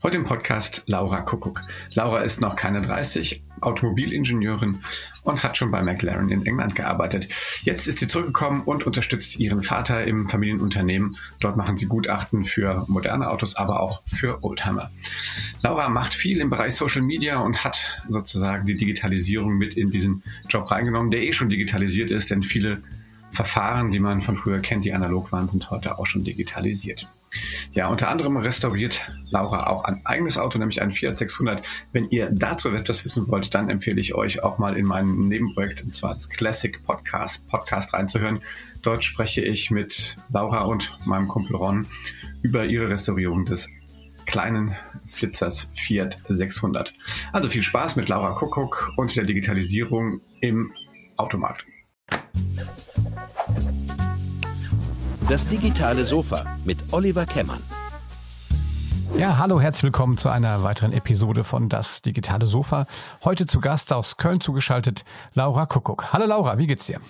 Heute im Podcast Laura Kuckuck. Laura ist noch keine 30, Automobilingenieurin und hat schon bei McLaren in England gearbeitet. Jetzt ist sie zurückgekommen und unterstützt ihren Vater im Familienunternehmen. Dort machen sie Gutachten für moderne Autos, aber auch für Oldtimer. Laura macht viel im Bereich Social Media und hat sozusagen die Digitalisierung mit in diesen Job reingenommen, der eh schon digitalisiert ist, denn viele Verfahren, die man von früher kennt, die analog waren, sind heute auch schon digitalisiert. Ja, unter anderem restauriert Laura auch ein eigenes Auto, nämlich ein Fiat 600. Wenn ihr dazu etwas wissen wollt, dann empfehle ich euch auch mal in mein Nebenprojekt, und zwar das Classic Podcast, Podcast reinzuhören. Dort spreche ich mit Laura und meinem Kumpel Ron über ihre Restaurierung des kleinen Flitzers Fiat 600. Also viel Spaß mit Laura Kuckuck und der Digitalisierung im Automarkt. Das digitale Sofa mit Oliver Kemmern. Ja, hallo, herzlich willkommen zu einer weiteren Episode von Das digitale Sofa. Heute zu Gast aus Köln zugeschaltet Laura Kuckuck. Hallo Laura, wie geht's dir?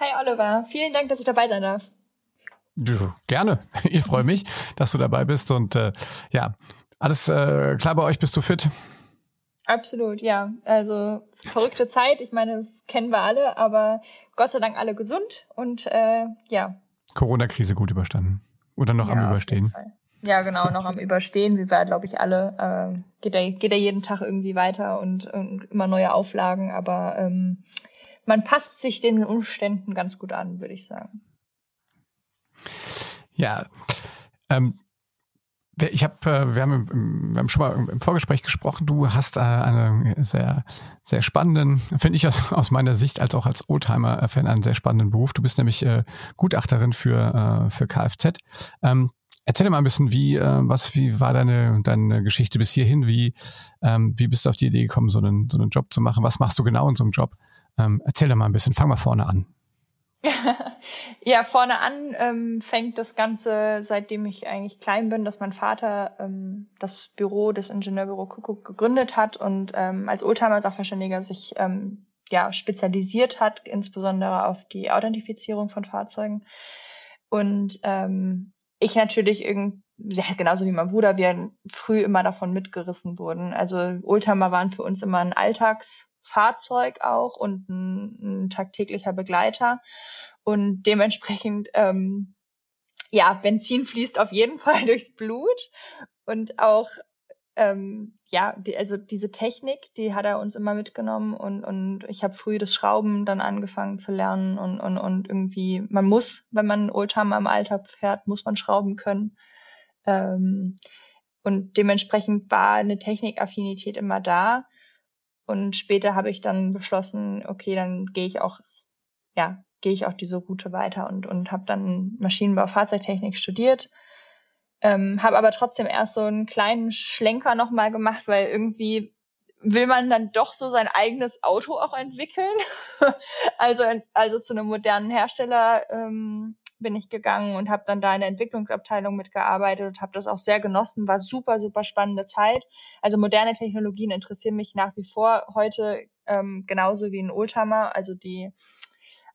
Hi Oliver, vielen Dank, dass ich dabei sein darf. Gerne. Ich freue mich, dass du dabei bist und äh, ja, alles äh, klar bei euch, bist du fit? Absolut, ja. Also verrückte Zeit, ich meine, kennen wir alle, aber Gott sei Dank alle gesund und äh, ja, Corona-Krise gut überstanden. Oder noch ja, am Überstehen. Ja, genau, noch am Überstehen, wie wir, glaube ich, alle. Äh, geht, er, geht er jeden Tag irgendwie weiter und, und immer neue Auflagen, aber ähm, man passt sich den Umständen ganz gut an, würde ich sagen. Ja, ähm, ich habe, äh, wir, haben, wir haben schon mal im Vorgespräch gesprochen. Du hast äh, einen sehr, sehr spannenden, finde ich aus, meiner Sicht als auch als Oldtimer-Fan einen sehr spannenden Beruf. Du bist nämlich äh, Gutachterin für für Kfz. Ähm, erzähl dir mal ein bisschen, wie was, wie war deine deine Geschichte bis hierhin? Wie ähm, wie bist du auf die Idee gekommen, so einen so einen Job zu machen? Was machst du genau in so einem Job? Ähm, erzähl dir mal ein bisschen. Fang mal vorne an. Ja, vorne an ähm, fängt das Ganze, seitdem ich eigentlich klein bin, dass mein Vater ähm, das Büro, das Ingenieurbüro Kuckuck gegründet hat und ähm, als Oldtimer-Sachverständiger sich ähm, ja, spezialisiert hat, insbesondere auf die Authentifizierung von Fahrzeugen. Und ähm, ich natürlich irgendwie, ja, genauso wie mein Bruder, wir früh immer davon mitgerissen wurden. Also Oldtimer waren für uns immer ein Alltags Fahrzeug auch und ein, ein tagtäglicher Begleiter. Und dementsprechend, ähm, ja, Benzin fließt auf jeden Fall durchs Blut. Und auch, ähm, ja, die, also diese Technik, die hat er uns immer mitgenommen und, und ich habe früh das Schrauben dann angefangen zu lernen und, und, und irgendwie, man muss, wenn man Oldtimer im Alltag fährt, muss man schrauben können. Ähm, und dementsprechend war eine Technikaffinität immer da. Und später habe ich dann beschlossen, okay, dann gehe ich auch, ja, gehe ich auch diese Route weiter und, und habe dann Maschinenbau, Fahrzeugtechnik studiert. Ähm, habe aber trotzdem erst so einen kleinen Schlenker nochmal gemacht, weil irgendwie will man dann doch so sein eigenes Auto auch entwickeln. also, also zu einem modernen Hersteller ähm, bin ich gegangen und habe dann da in der Entwicklungsabteilung mitgearbeitet und habe das auch sehr genossen. War super, super spannende Zeit. Also moderne Technologien interessieren mich nach wie vor heute ähm, genauso wie ein Oldtimer. Also die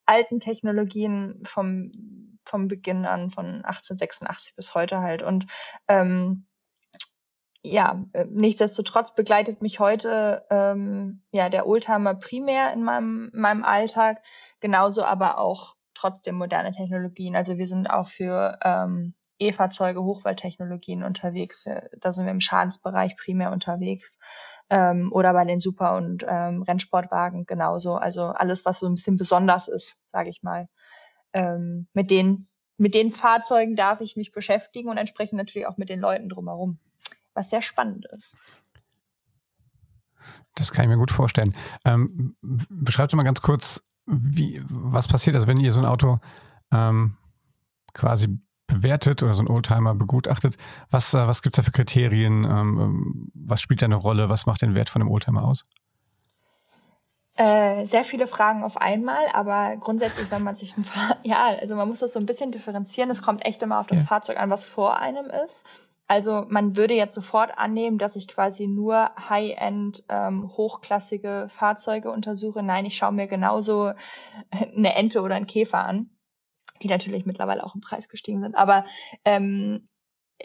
alten Technologien vom, vom Beginn an, von 1886 bis heute halt. Und ähm, ja, äh, nichtsdestotrotz begleitet mich heute ähm, ja der Oldtimer primär in meinem, meinem Alltag, genauso aber auch trotzdem moderne Technologien. Also wir sind auch für ähm, E-Fahrzeuge, Hochwaldtechnologien unterwegs. Da sind wir im Schadensbereich primär unterwegs. Ähm, oder bei den Super- und ähm, Rennsportwagen genauso. Also alles, was so ein bisschen besonders ist, sage ich mal. Ähm, mit den mit den Fahrzeugen darf ich mich beschäftigen und entsprechend natürlich auch mit den Leuten drumherum, was sehr spannend ist. Das kann ich mir gut vorstellen. Ähm, beschreibt mal ganz kurz, wie, was passiert, also wenn ihr so ein Auto ähm, quasi bewertet oder so ein Oldtimer begutachtet, was, äh, was gibt es da für Kriterien? Ähm, ähm, was spielt da eine Rolle? Was macht den Wert von einem Oldtimer aus? Äh, sehr viele Fragen auf einmal, aber grundsätzlich, wenn man sich ein Fahr ja, also man muss das so ein bisschen differenzieren. Es kommt echt immer auf das ja. Fahrzeug an, was vor einem ist. Also man würde jetzt sofort annehmen, dass ich quasi nur High-End ähm, hochklassige Fahrzeuge untersuche. Nein, ich schaue mir genauso eine Ente oder einen Käfer an, die natürlich mittlerweile auch im Preis gestiegen sind. Aber ähm,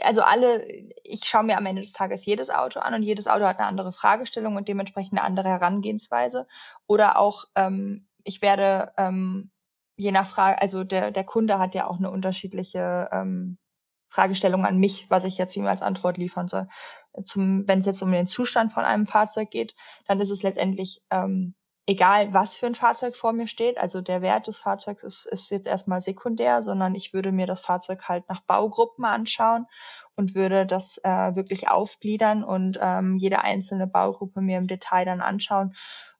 also alle, ich schaue mir am Ende des Tages jedes Auto an und jedes Auto hat eine andere Fragestellung und dementsprechend eine andere Herangehensweise. Oder auch, ähm, ich werde ähm, je nach Frage, also der, der Kunde hat ja auch eine unterschiedliche ähm, Fragestellung an mich, was ich jetzt ihm als Antwort liefern soll. Wenn es jetzt um den Zustand von einem Fahrzeug geht, dann ist es letztendlich ähm, egal, was für ein Fahrzeug vor mir steht. Also der Wert des Fahrzeugs ist, ist jetzt erstmal sekundär, sondern ich würde mir das Fahrzeug halt nach Baugruppen anschauen und würde das äh, wirklich aufgliedern und ähm, jede einzelne Baugruppe mir im Detail dann anschauen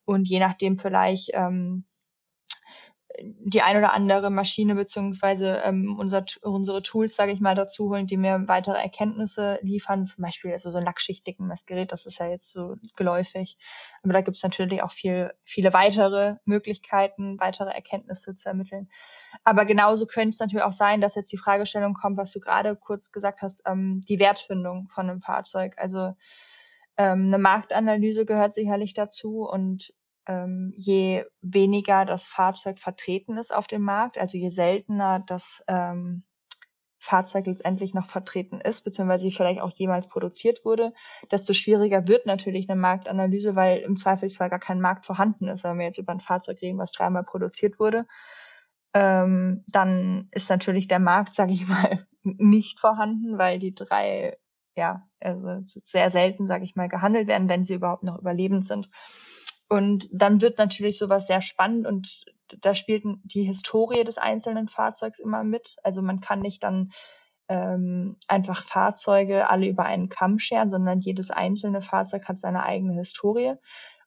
und je nachdem vielleicht ähm, die ein oder andere Maschine beziehungsweise ähm, unser, unsere Tools, sage ich mal, dazu holen, die mir weitere Erkenntnisse liefern. Zum Beispiel also so ein lackschichtigen Messgerät, das ist ja jetzt so geläufig. Aber da gibt es natürlich auch viel, viele weitere Möglichkeiten, weitere Erkenntnisse zu ermitteln. Aber genauso könnte es natürlich auch sein, dass jetzt die Fragestellung kommt, was du gerade kurz gesagt hast, ähm, die Wertfindung von einem Fahrzeug. Also ähm, eine Marktanalyse gehört sicherlich dazu und ähm, je weniger das Fahrzeug vertreten ist auf dem Markt, also je seltener das ähm, Fahrzeug letztendlich noch vertreten ist, beziehungsweise vielleicht auch jemals produziert wurde, desto schwieriger wird natürlich eine Marktanalyse, weil im Zweifelsfall gar kein Markt vorhanden ist. Wenn wir jetzt über ein Fahrzeug reden, was dreimal produziert wurde, ähm, dann ist natürlich der Markt, sage ich mal, nicht vorhanden, weil die drei, ja, also sehr selten, sage ich mal, gehandelt werden, wenn sie überhaupt noch überlebend sind. Und dann wird natürlich sowas sehr spannend und da spielt die Historie des einzelnen Fahrzeugs immer mit. Also man kann nicht dann ähm, einfach Fahrzeuge alle über einen Kamm scheren, sondern jedes einzelne Fahrzeug hat seine eigene Historie.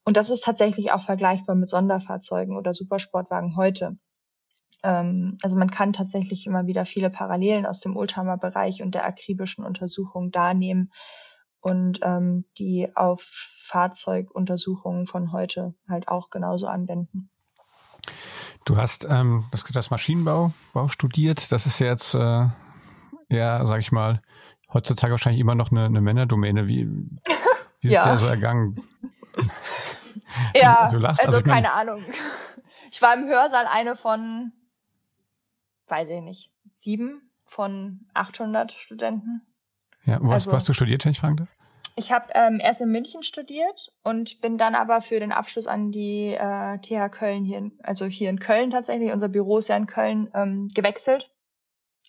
Und das ist tatsächlich auch vergleichbar mit Sonderfahrzeugen oder Supersportwagen heute. Ähm, also man kann tatsächlich immer wieder viele Parallelen aus dem Oldtimer-Bereich und der akribischen Untersuchung darnehmen, und ähm, die auf Fahrzeuguntersuchungen von heute halt auch genauso anwenden. Du hast ähm, das, das Maschinenbau Bau studiert. Das ist jetzt äh, ja, sag ich mal, heutzutage wahrscheinlich immer noch eine, eine Männerdomäne. Wie, wie ist ja. der so ergangen? ja, du lachst, also, also keine mein, Ahnung. Ich war im Hörsaal eine von, weiß ich nicht, sieben von 800 Studenten. Ja, wo also, hast, du studiert, wenn ich fragen darf? Ich habe ähm, erst in München studiert und bin dann aber für den Abschluss an die äh, TH Köln hier, also hier in Köln tatsächlich, unser Büro ist ja in Köln, ähm, gewechselt.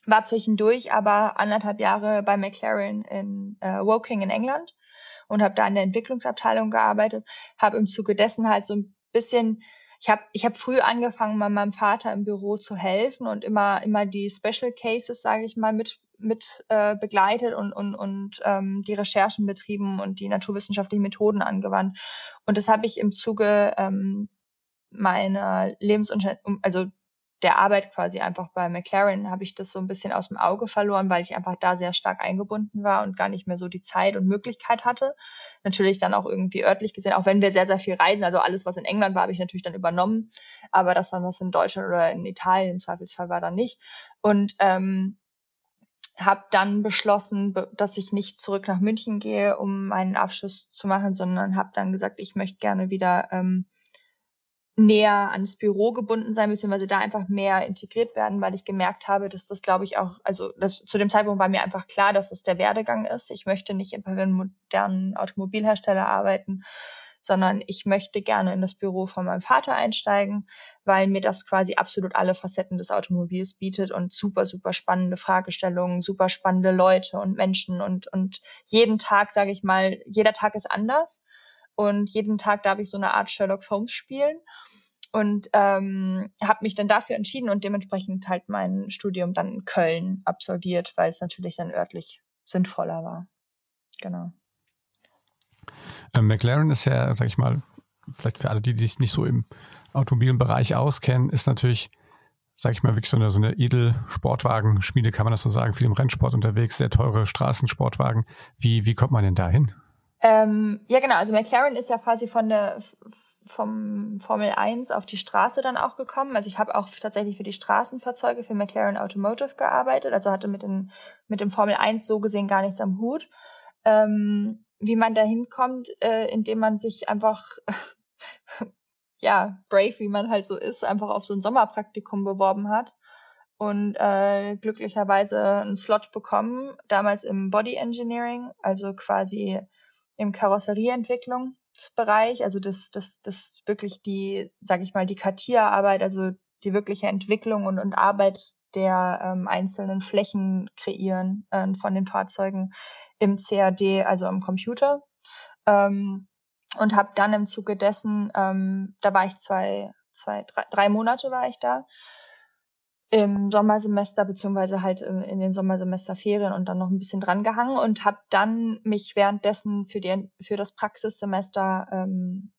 War zwischendurch aber anderthalb Jahre bei McLaren in äh, Woking in England und habe da in der Entwicklungsabteilung gearbeitet, habe im Zuge dessen halt so ein bisschen ich habe ich hab früh angefangen, mal meinem Vater im Büro zu helfen und immer immer die Special Cases, sage ich mal, mit mit äh, begleitet und, und, und ähm, die Recherchen betrieben und die naturwissenschaftlichen Methoden angewandt. Und das habe ich im Zuge ähm, meiner Lebensunterhaltung, also der Arbeit quasi einfach bei McLaren, habe ich das so ein bisschen aus dem Auge verloren, weil ich einfach da sehr stark eingebunden war und gar nicht mehr so die Zeit und Möglichkeit hatte. Natürlich dann auch irgendwie örtlich gesehen, auch wenn wir sehr, sehr viel reisen, also alles, was in England war, habe ich natürlich dann übernommen, aber das dann, was in Deutschland oder in Italien im Zweifelsfall war, dann nicht. Und ähm, habe dann beschlossen, dass ich nicht zurück nach München gehe, um meinen Abschluss zu machen, sondern habe dann gesagt, ich möchte gerne wieder ähm, näher ans Büro gebunden sein, beziehungsweise da einfach mehr integriert werden, weil ich gemerkt habe, dass das, glaube ich, auch, also das, zu dem Zeitpunkt war mir einfach klar, dass das der Werdegang ist. Ich möchte nicht bei einem modernen Automobilhersteller arbeiten, sondern ich möchte gerne in das Büro von meinem Vater einsteigen, weil mir das quasi absolut alle Facetten des Automobils bietet und super, super spannende Fragestellungen, super spannende Leute und Menschen und, und jeden Tag, sage ich mal, jeder Tag ist anders und jeden Tag darf ich so eine Art Sherlock Holmes spielen und ähm, habe mich dann dafür entschieden und dementsprechend halt mein Studium dann in Köln absolviert, weil es natürlich dann örtlich sinnvoller war. Genau. Ähm, McLaren ist ja, sag ich mal, vielleicht für alle, die, die sich nicht so im automobilen Bereich auskennen, ist natürlich, sag ich mal, wirklich so eine, so eine Edelsportwagen-Schmiede, kann man das so sagen, viel im Rennsport unterwegs, sehr teure Straßensportwagen. Wie, wie kommt man denn da hin? Ähm, ja, genau. Also McLaren ist ja quasi von der vom Formel 1 auf die Straße dann auch gekommen. Also ich habe auch tatsächlich für die Straßenfahrzeuge für McLaren Automotive gearbeitet, also hatte mit, den, mit dem Formel 1 so gesehen gar nichts am Hut. Ähm, wie man da hinkommt, äh, indem man sich einfach, ja, brave, wie man halt so ist, einfach auf so ein Sommerpraktikum beworben hat und äh, glücklicherweise einen Slot bekommen, damals im Body Engineering, also quasi im Karosserieentwicklungsbereich, also das, das, das wirklich die, sage ich mal, die Kartierarbeit, also die wirkliche Entwicklung und, und Arbeit der ähm, einzelnen Flächen kreieren äh, von den Fahrzeugen im CAD, also am Computer. Ähm, und habe dann im Zuge dessen, ähm, da war ich zwei, zwei, drei, drei Monate war ich da im Sommersemester beziehungsweise halt in den Sommersemesterferien und dann noch ein bisschen dran gehangen und habe dann mich währenddessen für die für das Praxissemester ähm,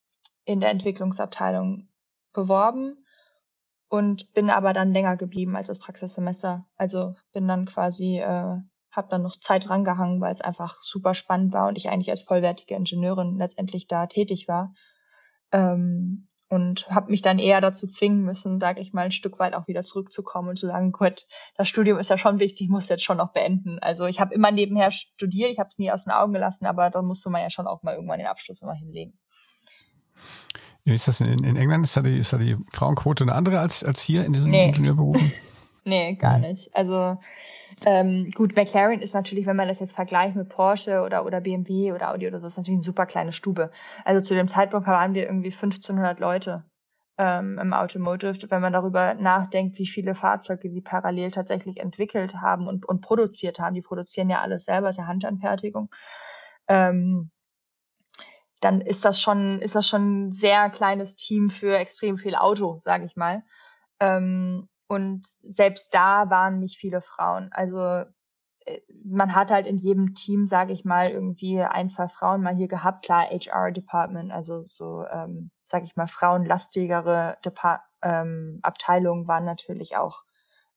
in der Entwicklungsabteilung beworben und bin aber dann länger geblieben als das Praxissemester. Also bin dann quasi äh, habe dann noch Zeit rangehangen, weil es einfach super spannend war und ich eigentlich als vollwertige Ingenieurin letztendlich da tätig war. Ähm, und habe mich dann eher dazu zwingen müssen, sage ich mal, ein Stück weit auch wieder zurückzukommen und zu sagen, Gott, das Studium ist ja schon wichtig, muss jetzt schon noch beenden. Also ich habe immer nebenher studiert, ich habe es nie aus den Augen gelassen, aber da musste man ja schon auch mal irgendwann den Abschluss immer hinlegen. Wie ist das in, in England? Ist da, die, ist da die Frauenquote eine andere als, als hier in diesen nee. Ingenieurberufen? nee, gar nicht. Also ähm, gut, McLaren ist natürlich, wenn man das jetzt vergleicht mit Porsche oder, oder BMW oder Audi oder so, ist natürlich eine super kleine Stube. Also zu dem Zeitpunkt waren wir irgendwie 1500 Leute ähm, im Automotive. Wenn man darüber nachdenkt, wie viele Fahrzeuge die parallel tatsächlich entwickelt haben und, und produziert haben, die produzieren ja alles selber, ist ja Handanfertigung. Ähm, dann ist das schon, ist das schon ein sehr kleines Team für extrem viel Auto, sage ich mal. Ähm, und selbst da waren nicht viele Frauen. Also äh, man hat halt in jedem Team, sage ich mal, irgendwie ein, zwei Frauen mal hier gehabt. Klar, HR-Department, also so, ähm, sage ich mal, frauenlastigere Depart ähm, Abteilungen waren natürlich auch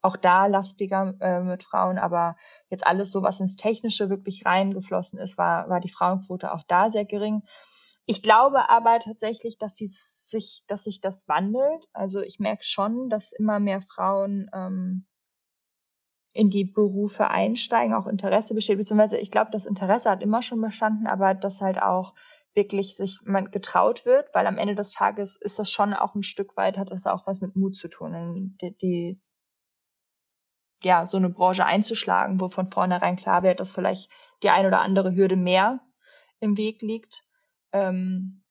auch da lastiger äh, mit Frauen, aber jetzt alles so, was ins Technische wirklich reingeflossen ist, war, war die Frauenquote auch da sehr gering. Ich glaube aber tatsächlich, dass sie sich, dass sich das wandelt. Also ich merke schon, dass immer mehr Frauen ähm, in die Berufe einsteigen, auch Interesse besteht, beziehungsweise ich glaube, das Interesse hat immer schon bestanden, aber dass halt auch wirklich sich man getraut wird, weil am Ende des Tages ist das schon auch ein Stück weit, hat das auch was mit Mut zu tun, die, die ja, so eine Branche einzuschlagen, wo von vornherein klar wird, dass vielleicht die ein oder andere Hürde mehr im Weg liegt ähm,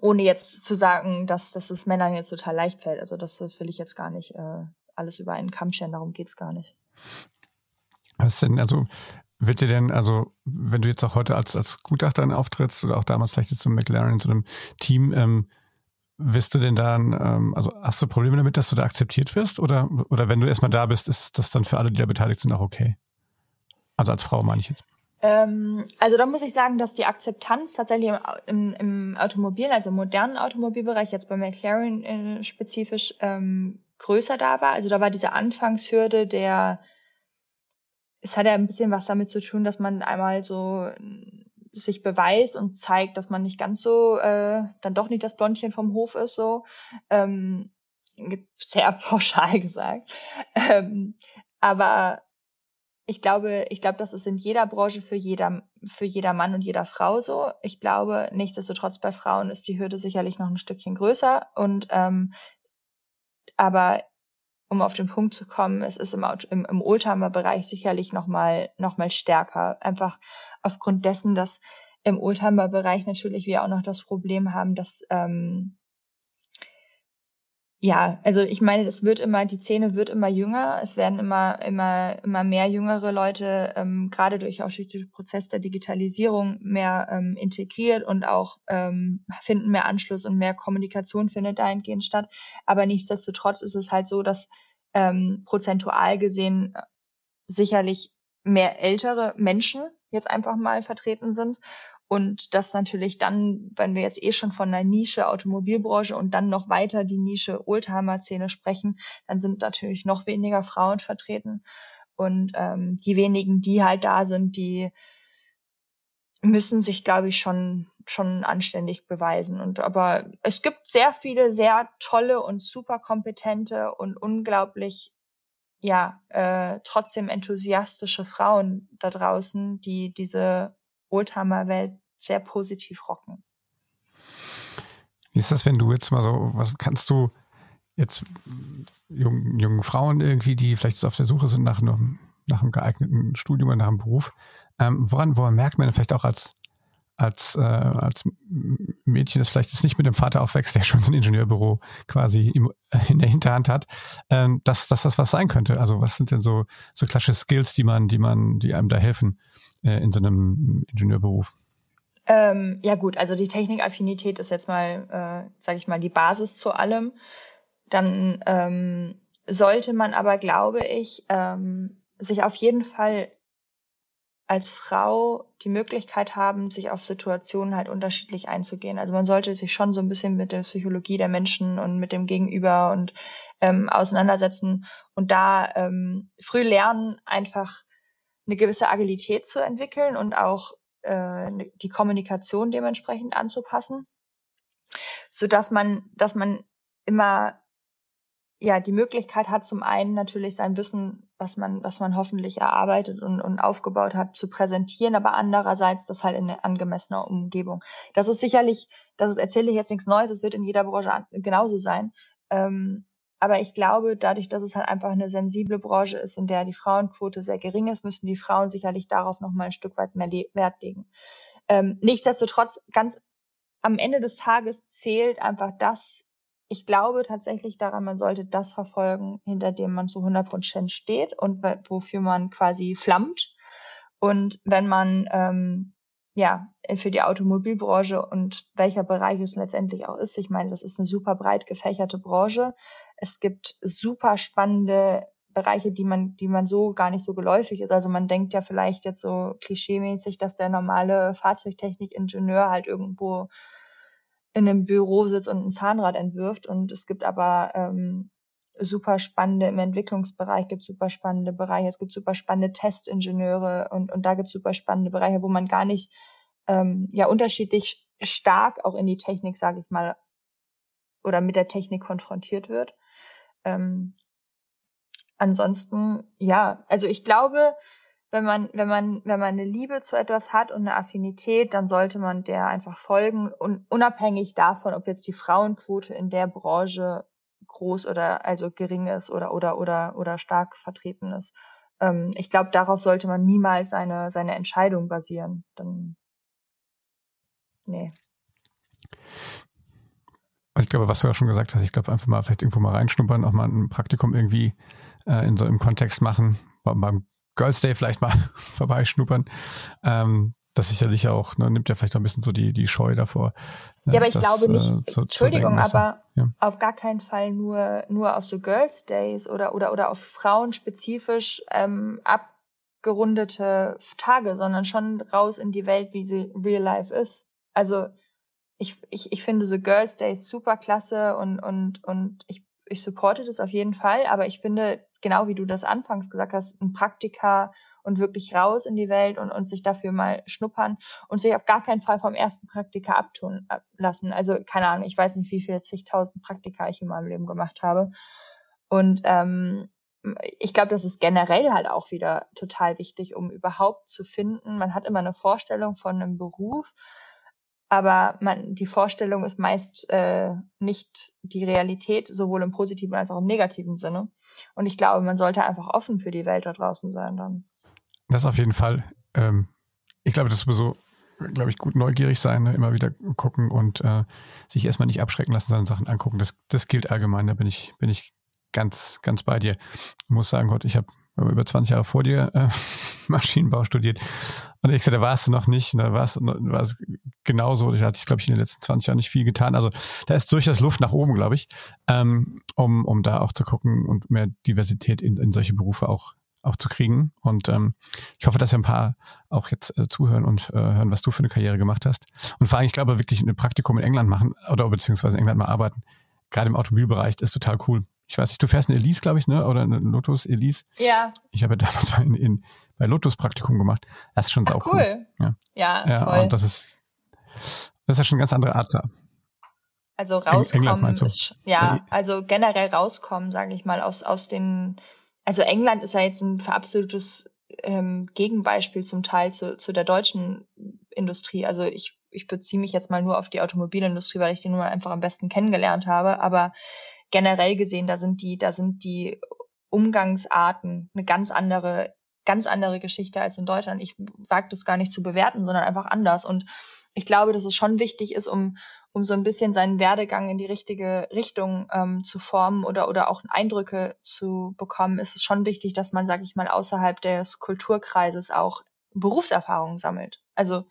ohne jetzt zu sagen, dass, dass es Männern jetzt total leicht fällt. Also das, das will ich jetzt gar nicht äh, alles über einen Kamm scheren, darum geht's gar nicht. Was denn, also wird dir denn, also wenn du jetzt auch heute als, als Gutachterin auftrittst oder auch damals vielleicht jetzt zum McLaren in so einem Team, ähm, wirst du denn dann, ähm, also hast du Probleme damit, dass du da akzeptiert wirst? Oder, oder wenn du erstmal da bist, ist das dann für alle, die da beteiligt sind, auch okay? Also als Frau meine ich jetzt. Ähm, also da muss ich sagen, dass die Akzeptanz tatsächlich im, im, im Automobil, also im modernen Automobilbereich, jetzt bei McLaren äh, spezifisch ähm, größer da war. Also da war diese Anfangshürde der, es hat ja ein bisschen was damit zu tun, dass man einmal so sich beweist und zeigt, dass man nicht ganz so, äh, dann doch nicht das Blondchen vom Hof ist, so. Ähm, sehr pauschal gesagt. Ähm, aber ich glaube, ich glaube, das ist in jeder Branche für jeder, für jeder Mann und jeder Frau so. Ich glaube, nichtsdestotrotz bei Frauen ist die Hürde sicherlich noch ein Stückchen größer und ähm, aber um auf den Punkt zu kommen, es ist im, im, im Oldtimer-Bereich sicherlich noch mal, noch mal stärker. Einfach aufgrund dessen, dass im Oldtimer-Bereich natürlich wir auch noch das Problem haben, dass ähm, ja, also ich meine, es wird immer, die Szene wird immer jünger, es werden immer, immer, immer mehr jüngere Leute, ähm, gerade durch auch durch den Prozess der Digitalisierung mehr ähm, integriert und auch ähm, finden mehr Anschluss und mehr Kommunikation findet dahingehend statt. Aber nichtsdestotrotz ist es halt so, dass ähm, prozentual gesehen äh, sicherlich mehr ältere Menschen jetzt einfach mal vertreten sind und das natürlich dann, wenn wir jetzt eh schon von einer Nische Automobilbranche und dann noch weiter die Nische Oldtimer-Szene sprechen, dann sind natürlich noch weniger Frauen vertreten. Und ähm, die wenigen, die halt da sind, die müssen sich, glaube ich, schon schon anständig beweisen. Und aber es gibt sehr viele sehr tolle und super kompetente und unglaublich ja äh, trotzdem enthusiastische Frauen da draußen, die diese Oldtimer-Welt sehr positiv rocken. Wie ist das, wenn du jetzt mal so, was kannst du, jetzt jungen, jungen Frauen irgendwie, die vielleicht auf der Suche sind nach einem, nach einem geeigneten Studium oder nach einem Beruf, ähm, woran, woran merkt man vielleicht auch als, als, äh, als Mädchen, das vielleicht jetzt nicht mit dem Vater aufwächst, der schon so ein Ingenieurbüro quasi im, in der Hinterhand hat, ähm, dass, dass das was sein könnte. Also was sind denn so, so klassische Skills, die man, die man, die einem da helfen äh, in so einem Ingenieurberuf? Ähm, ja gut, also die Technikaffinität ist jetzt mal, äh, sage ich mal, die Basis zu allem. Dann ähm, sollte man aber, glaube ich, ähm, sich auf jeden Fall als Frau die Möglichkeit haben, sich auf Situationen halt unterschiedlich einzugehen. Also man sollte sich schon so ein bisschen mit der Psychologie der Menschen und mit dem Gegenüber und ähm, auseinandersetzen und da ähm, früh lernen, einfach eine gewisse Agilität zu entwickeln und auch äh, die Kommunikation dementsprechend anzupassen, so dass man, dass man immer ja die Möglichkeit hat, zum einen natürlich sein Wissen, was man, was man hoffentlich erarbeitet und, und aufgebaut hat, zu präsentieren, aber andererseits das halt in angemessener Umgebung. Das ist sicherlich, das erzähle ich jetzt nichts Neues, das wird in jeder Branche genauso sein. Ähm, aber ich glaube, dadurch, dass es halt einfach eine sensible Branche ist, in der die Frauenquote sehr gering ist, müssen die Frauen sicherlich darauf nochmal ein Stück weit mehr Wert legen. Ähm, nichtsdestotrotz, ganz am Ende des Tages zählt einfach das, ich glaube tatsächlich daran, man sollte das verfolgen, hinter dem man zu 100 Prozent steht und wofür man quasi flammt. Und wenn man ähm, ja für die Automobilbranche und welcher Bereich es letztendlich auch ist, ich meine, das ist eine super breit gefächerte Branche. Es gibt super spannende Bereiche, die man, die man so gar nicht so geläufig ist. Also man denkt ja vielleicht jetzt so klischeemäßig, dass der normale Fahrzeugtechnikingenieur halt irgendwo in einem Büro sitzt und ein Zahnrad entwirft. Und es gibt aber ähm, super spannende im Entwicklungsbereich, gibt super spannende Bereiche, es gibt super spannende Testingenieure und, und da gibt es super spannende Bereiche, wo man gar nicht ähm, ja unterschiedlich stark auch in die Technik, sage ich mal, oder mit der Technik konfrontiert wird. Ähm, ansonsten, ja, also ich glaube, wenn man, wenn man, wenn man eine Liebe zu etwas hat und eine Affinität, dann sollte man der einfach folgen und unabhängig davon, ob jetzt die Frauenquote in der Branche groß oder also gering ist oder oder oder oder stark vertreten ist. Ähm, ich glaube, darauf sollte man niemals seine seine Entscheidung basieren. Dann nee. Ich glaube, was du ja schon gesagt hast, ich glaube, einfach mal vielleicht irgendwo mal reinschnuppern, auch mal ein Praktikum irgendwie äh, in so einem Kontext machen, beim Girls Day vielleicht mal vorbeischnuppern. Ähm, das ist ja sicher auch, ne, nimmt ja vielleicht auch ein bisschen so die, die Scheu davor. Ja, aber ich das, glaube nicht, äh, zu, Entschuldigung, zu aber ja. auf gar keinen Fall nur, nur auf so Girls Days oder, oder, oder auf Frauen spezifisch ähm, abgerundete Tage, sondern schon raus in die Welt, wie sie real life ist. Also ich, ich, ich finde so Girls Days super klasse und, und, und ich, ich supporte das auf jeden Fall, aber ich finde, genau wie du das anfangs gesagt hast, ein Praktika und wirklich raus in die Welt und, und sich dafür mal schnuppern und sich auf gar keinen Fall vom ersten Praktika abtun lassen. Also keine Ahnung, ich weiß nicht, wie viele zigtausend Praktika ich in meinem Leben gemacht habe. Und ähm, ich glaube, das ist generell halt auch wieder total wichtig, um überhaupt zu finden. Man hat immer eine Vorstellung von einem Beruf aber man, die Vorstellung ist meist äh, nicht die Realität, sowohl im positiven als auch im negativen Sinne. Und ich glaube, man sollte einfach offen für die Welt da draußen sein dann. Das auf jeden Fall. Ähm, ich glaube, das ist sowieso, glaube ich, gut neugierig sein, ne? immer wieder gucken und äh, sich erstmal nicht abschrecken lassen, sondern Sachen angucken. Das, das gilt allgemein, da bin ich, bin ich ganz, ganz bei dir. Ich muss sagen, Gott, ich habe über 20 Jahre vor dir äh, Maschinenbau studiert. Und ich sagte, da warst du noch nicht, da war es, war es genauso. Da hatte ich, glaube ich, in den letzten 20 Jahren nicht viel getan. Also da ist durchaus Luft nach oben, glaube ich, ähm, um, um da auch zu gucken und mehr Diversität in, in solche Berufe auch auch zu kriegen. Und ähm, ich hoffe, dass ja ein paar auch jetzt äh, zuhören und äh, hören, was du für eine Karriere gemacht hast. Und vor allem, ich glaube, wirklich ein Praktikum in England machen oder beziehungsweise in England mal arbeiten, gerade im Automobilbereich, ist total cool ich weiß nicht, du fährst eine Elise, glaube ich, ne? Oder eine Lotus Elise. Ja. Ich habe damals in, in, bei Lotus Praktikum gemacht. Das ist schon sau cool. cool. Ja. ja, ja. Und das ist, das ist ja schon eine ganz andere Art da. Also rauskommen England, ist, ja, also generell rauskommen, sage ich mal, aus, aus den, also England ist ja jetzt ein absolutes ähm, Gegenbeispiel zum Teil zu, zu der deutschen Industrie. Also ich, ich beziehe mich jetzt mal nur auf die Automobilindustrie, weil ich die nun mal einfach am besten kennengelernt habe. Aber generell gesehen, da sind die, da sind die Umgangsarten eine ganz andere, ganz andere Geschichte als in Deutschland. Ich wage das gar nicht zu bewerten, sondern einfach anders. Und ich glaube, dass es schon wichtig ist, um, um so ein bisschen seinen Werdegang in die richtige Richtung ähm, zu formen oder, oder auch Eindrücke zu bekommen, ist es schon wichtig, dass man, sag ich mal, außerhalb des Kulturkreises auch Berufserfahrungen sammelt. Also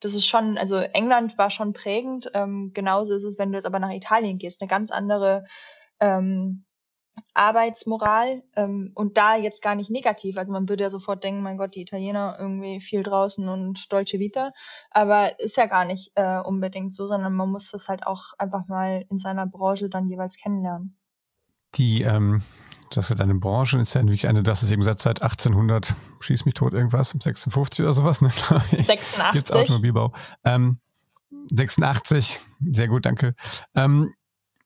das ist schon, also England war schon prägend. Ähm, genauso ist es, wenn du jetzt aber nach Italien gehst, eine ganz andere ähm, Arbeitsmoral ähm, und da jetzt gar nicht negativ. Also man würde ja sofort denken, mein Gott, die Italiener irgendwie viel draußen und Dolce Vita, aber ist ja gar nicht äh, unbedingt so, sondern man muss das halt auch einfach mal in seiner Branche dann jeweils kennenlernen. Die, ähm, das ja deine Branche, ist ja wirklich eine, das ist eben seit 1800, schieß mich tot irgendwas, 56 oder sowas, ne? 86. Gibt's Automobilbau. Ähm, 86, sehr gut, danke. Ähm,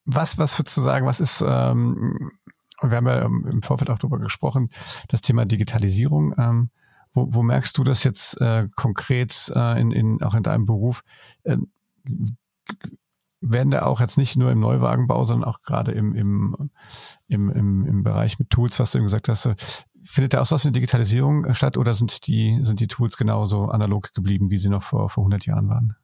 was, was würdest du sagen, was ist, ähm, wir haben ja im Vorfeld auch drüber gesprochen, das Thema Digitalisierung. Ähm, wo, wo merkst du das jetzt äh, konkret äh, in, in, auch in deinem Beruf? Äh, werden da auch jetzt nicht nur im Neuwagenbau, sondern auch gerade im, im, im, im, im Bereich mit Tools, was du eben gesagt hast, findet da auch was in der Digitalisierung statt oder sind die, sind die Tools genauso analog geblieben, wie sie noch vor, vor 100 Jahren waren?